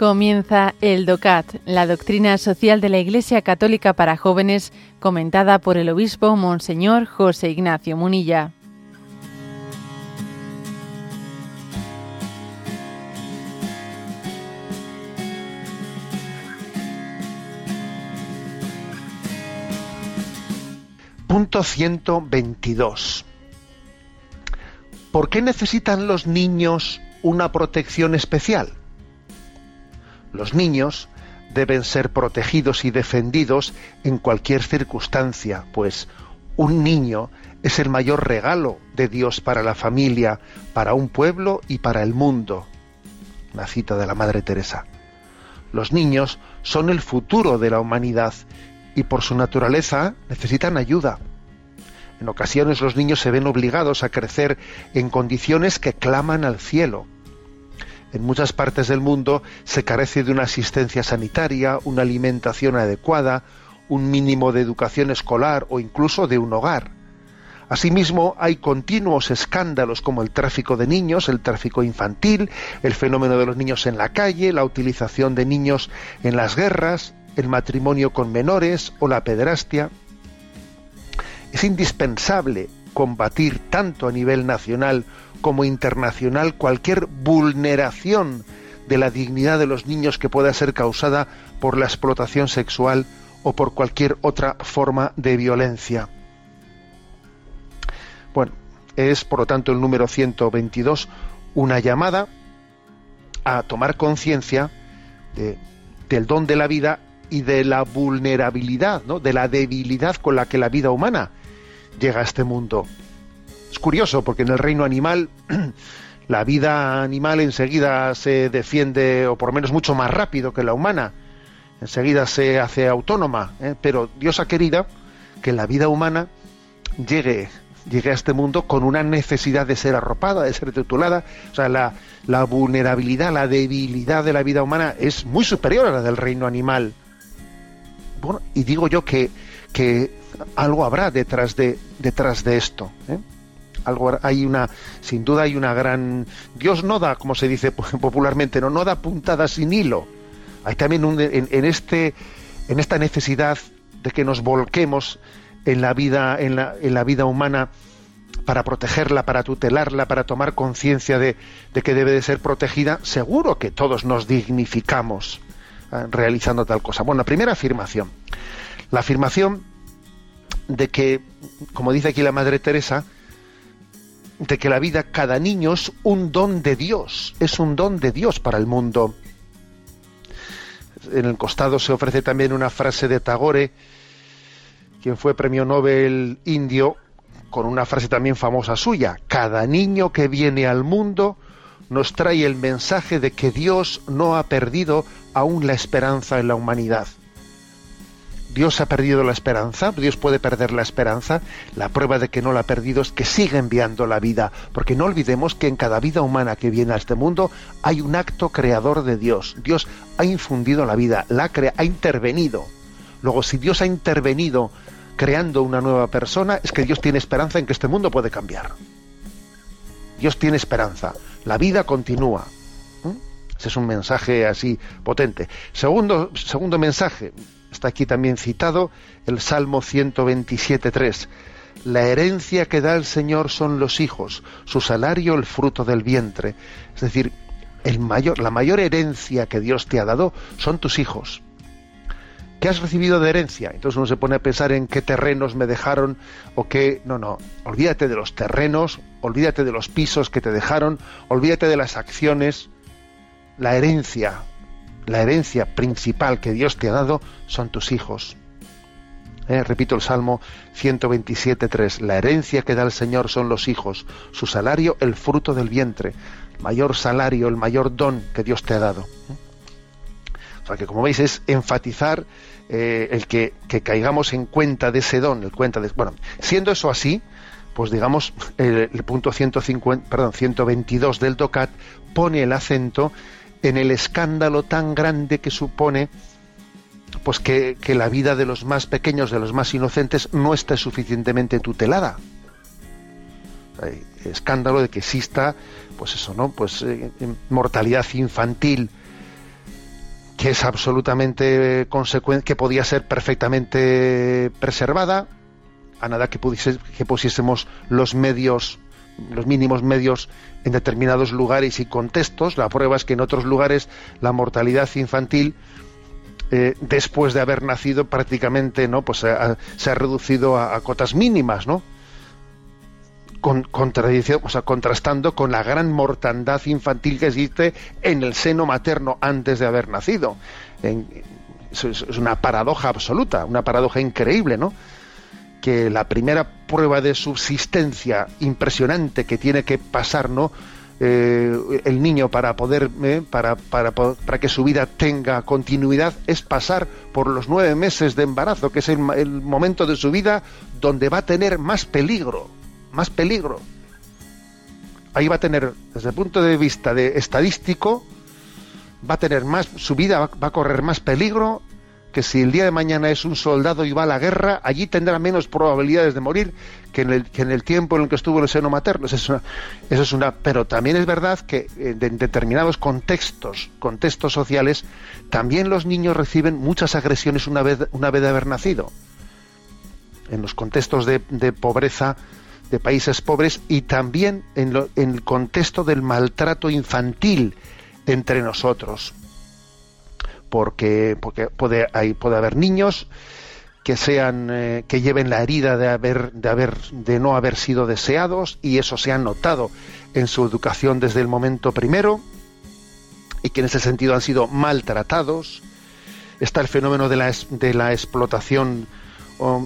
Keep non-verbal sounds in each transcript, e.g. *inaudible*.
Comienza el DOCAT, la doctrina social de la Iglesia Católica para jóvenes, comentada por el obispo Monseñor José Ignacio Munilla. Punto 122. ¿Por qué necesitan los niños una protección especial? Los niños deben ser protegidos y defendidos en cualquier circunstancia, pues un niño es el mayor regalo de Dios para la familia, para un pueblo y para el mundo. Una cita de la Madre Teresa. Los niños son el futuro de la humanidad y por su naturaleza necesitan ayuda. En ocasiones los niños se ven obligados a crecer en condiciones que claman al cielo en muchas partes del mundo se carece de una asistencia sanitaria, una alimentación adecuada, un mínimo de educación escolar o incluso de un hogar. Asimismo, hay continuos escándalos como el tráfico de niños, el tráfico infantil, el fenómeno de los niños en la calle, la utilización de niños en las guerras, el matrimonio con menores o la pederastia. Es indispensable combatir tanto a nivel nacional como internacional cualquier vulneración de la dignidad de los niños que pueda ser causada por la explotación sexual o por cualquier otra forma de violencia. Bueno, es por lo tanto el número 122 una llamada a tomar conciencia del don de la vida y de la vulnerabilidad, ¿no? de la debilidad con la que la vida humana llega a este mundo. Es curioso porque en el reino animal *clears throat* la vida animal enseguida se defiende, o por lo menos mucho más rápido que la humana, enseguida se hace autónoma, ¿eh? pero Dios ha querido que la vida humana llegue, llegue a este mundo con una necesidad de ser arropada, de ser titulada, o sea, la, la vulnerabilidad, la debilidad de la vida humana es muy superior a la del reino animal. Bueno, y digo yo que, que algo habrá detrás de, detrás de esto. ¿eh? algo hay una sin duda hay una gran Dios no da como se dice *laughs* popularmente no no da puntadas sin hilo hay también un, en, este en esta necesidad de que nos volquemos en la vida en la, en la vida humana para protegerla, para tutelarla, para tomar conciencia de, de, que debe de ser protegida, seguro que todos nos dignificamos eh, realizando tal cosa. Bueno, la primera afirmación. La afirmación de que, como dice aquí la Madre Teresa, de que la vida, cada niño es un don de Dios, es un don de Dios para el mundo. En el costado se ofrece también una frase de Tagore, quien fue premio Nobel indio, con una frase también famosa suya, cada niño que viene al mundo nos trae el mensaje de que Dios no ha perdido aún la esperanza en la humanidad. Dios ha perdido la esperanza, Dios puede perder la esperanza, la prueba de que no la ha perdido es que sigue enviando la vida, porque no olvidemos que en cada vida humana que viene a este mundo hay un acto creador de Dios. Dios ha infundido la vida, la crea, ha intervenido. Luego, si Dios ha intervenido creando una nueva persona, es que Dios tiene esperanza en que este mundo puede cambiar. Dios tiene esperanza, la vida continúa. ¿Mm? Ese es un mensaje así potente. Segundo, segundo mensaje, Está aquí también citado el Salmo 127.3. La herencia que da el Señor son los hijos, su salario el fruto del vientre. Es decir, el mayor, la mayor herencia que Dios te ha dado son tus hijos. ¿Qué has recibido de herencia? Entonces uno se pone a pensar en qué terrenos me dejaron o qué... No, no, olvídate de los terrenos, olvídate de los pisos que te dejaron, olvídate de las acciones. La herencia la herencia principal que Dios te ha dado son tus hijos. Eh, repito el Salmo 127.3. La herencia que da el Señor son los hijos, su salario el fruto del vientre, mayor salario, el mayor don que Dios te ha dado. O sea que como veis es enfatizar eh, el que, caigamos en cuenta de ese don, el cuenta de, bueno, siendo eso así, pues digamos el, el punto 150, perdón, 122 del DOCAT pone el acento en el escándalo tan grande que supone pues que, la vida de los más pequeños, de los más inocentes, no esté suficientemente tutelada. Hay escándalo de que exista, pues eso, ¿no? Pues eh, mortalidad infantil. que es absolutamente consecuente, que podía ser perfectamente preservada, a nada que, pudiese, que pusiésemos los medios, los mínimos medios en determinados lugares y contextos. La prueba es que en otros lugares la mortalidad infantil eh, después de haber nacido prácticamente no pues se ha reducido a, cotas mínimas no con, o sea, contrastando con la gran mortandad infantil que existe en el seno materno antes de haber nacido. es, una paradoja absoluta, una paradoja increíble, ¿no? Que la primera prueba de subsistencia impresionante que tiene que pasar. Eh, el niño para poder eh, para, para, para, que su vida tenga continuidad es pasar por los nueve meses de embarazo que es el momento de su vida donde va a tener más peligro más peligro. Ahí va a tener, desde el punto de vista de estadístico, va a tener más, su vida va, a correr más peligro que si el día de mañana es un soldado y va a la guerra, allí tendrá menos probabilidades de morir que en el, en tiempo en el que estuvo en el seno materno. Eso es una, pero también es verdad que en determinados contextos, contextos sociales, también los niños reciben muchas agresiones una vez, una vez de haber nacido. En los contextos de, de pobreza, de países pobres y también en, el contexto del maltrato infantil entre nosotros. Porque, puede, hay, puede haber niños que sean eh, que lleven la herida de haber de haber de no haber sido deseados y eso se ha notado en su educación desde el momento primero y que en ese sentido han sido maltratados está el fenómeno de la, de la explotación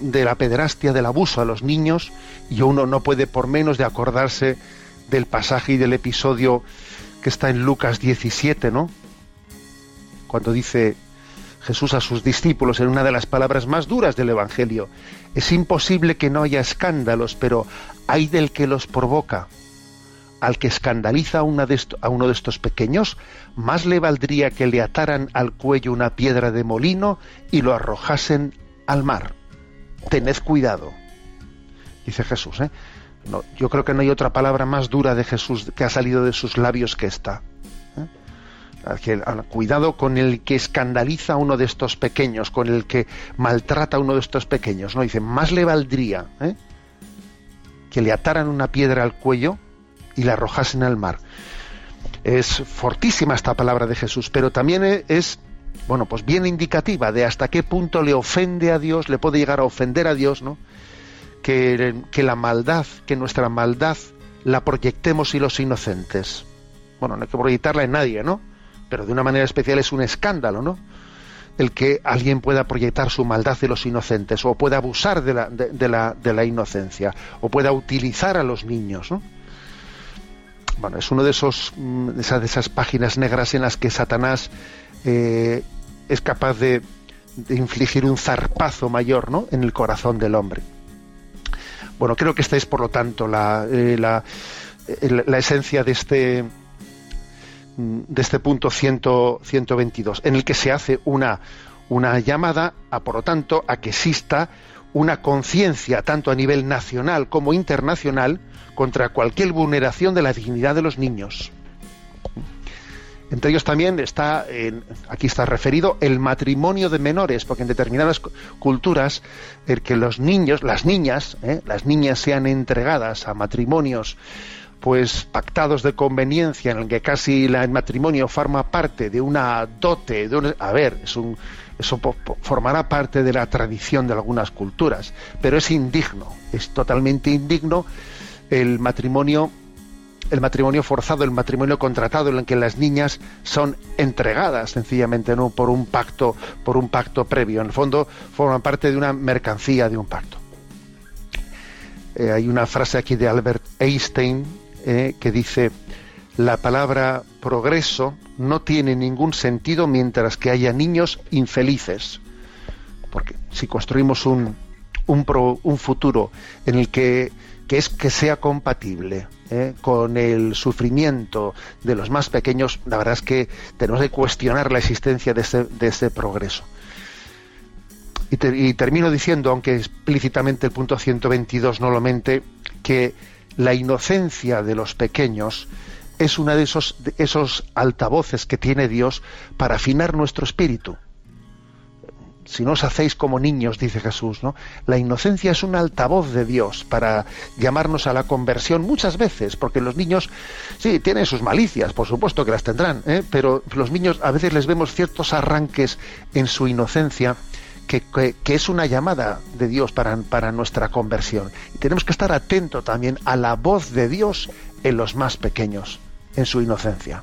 de la pederastia, del abuso a los niños, y uno no puede por menos de acordarse del pasaje y del episodio que está en Lucas 17, ¿no? Cuando dice Jesús a sus discípulos en una de las palabras más duras del Evangelio, es imposible que no haya escándalos, pero hay del que los provoca. Al que escandaliza a, uno de estos pequeños, más le valdría que le ataran al cuello una piedra de molino y lo arrojasen al mar tened cuidado, dice Jesús. ¿eh? Yo creo que no hay otra palabra más dura de Jesús que ha salido de sus labios que esta. Cuidado con el que escandaliza a uno de estos pequeños, con el que maltrata a uno de estos pequeños. No dice, más le valdría ¿eh? que le ataran una piedra al cuello y la arrojasen al mar. Es fortísima esta palabra de Jesús, pero también es bueno, pues bien indicativa de hasta qué punto le ofende a Dios, le puede llegar a ofender a Dios, ¿no? Que, que la maldad, que nuestra maldad la proyectemos y los inocentes. Bueno, no hay que proyectarla en nadie, ¿no? Pero de una manera especial es un escándalo, ¿no? El que alguien pueda proyectar su maldad de los inocentes, o pueda abusar de la, inocencia, o pueda utilizar a los niños, ¿no? Bueno, es uno de esos mm, esas, de esas páginas negras en las que Satanás eh, es capaz de, infligir un zarpazo mayor ¿no? en el corazón del hombre. Bueno, creo que esta es, por lo tanto, la, eh, la, esencia de este, de este punto 100, 122, en el que se hace una, una llamada, a, por lo tanto, a que exista una conciencia, tanto a nivel nacional como internacional, contra cualquier vulneración de la dignidad de los niños. Entre ellos también está, aquí está referido, el matrimonio de menores, porque en determinadas culturas el que los niños, las niñas, ¿eh? las niñas sean entregadas a matrimonios pues pactados de conveniencia en el que casi el matrimonio forma parte de una dote, de a ver, es un, eso formará parte de la tradición de algunas culturas, pero es indigno, es totalmente indigno el matrimonio el matrimonio forzado, el matrimonio contratado, en el que las niñas son entregadas sencillamente ¿no? por un pacto, por un pacto previo. En el fondo forman parte de una mercancía de un pacto. Eh, hay una frase aquí de Albert Einstein eh, que dice la palabra progreso no tiene ningún sentido mientras que haya niños infelices. Porque si construimos un, un, un futuro en el que, que es que sea compatible ¿eh? con el sufrimiento de los más pequeños, la verdad es que tenemos que cuestionar la existencia de ese, de progreso. Y, termino diciendo, aunque explícitamente el punto 122 no lo mente, que la inocencia de los pequeños es uno de esos, esos altavoces que tiene Dios para afinar nuestro espíritu. Si no os hacéis como niños, dice Jesús, ¿no? La inocencia es un altavoz de Dios para llamarnos a la conversión muchas veces, porque los niños, sí, tienen sus malicias, por supuesto que las tendrán, ¿eh? pero los niños a veces les vemos ciertos arranques en su inocencia que, es una llamada de Dios para, para nuestra conversión. Y tenemos que estar atentos también a la voz de Dios en los más pequeños, en su inocencia.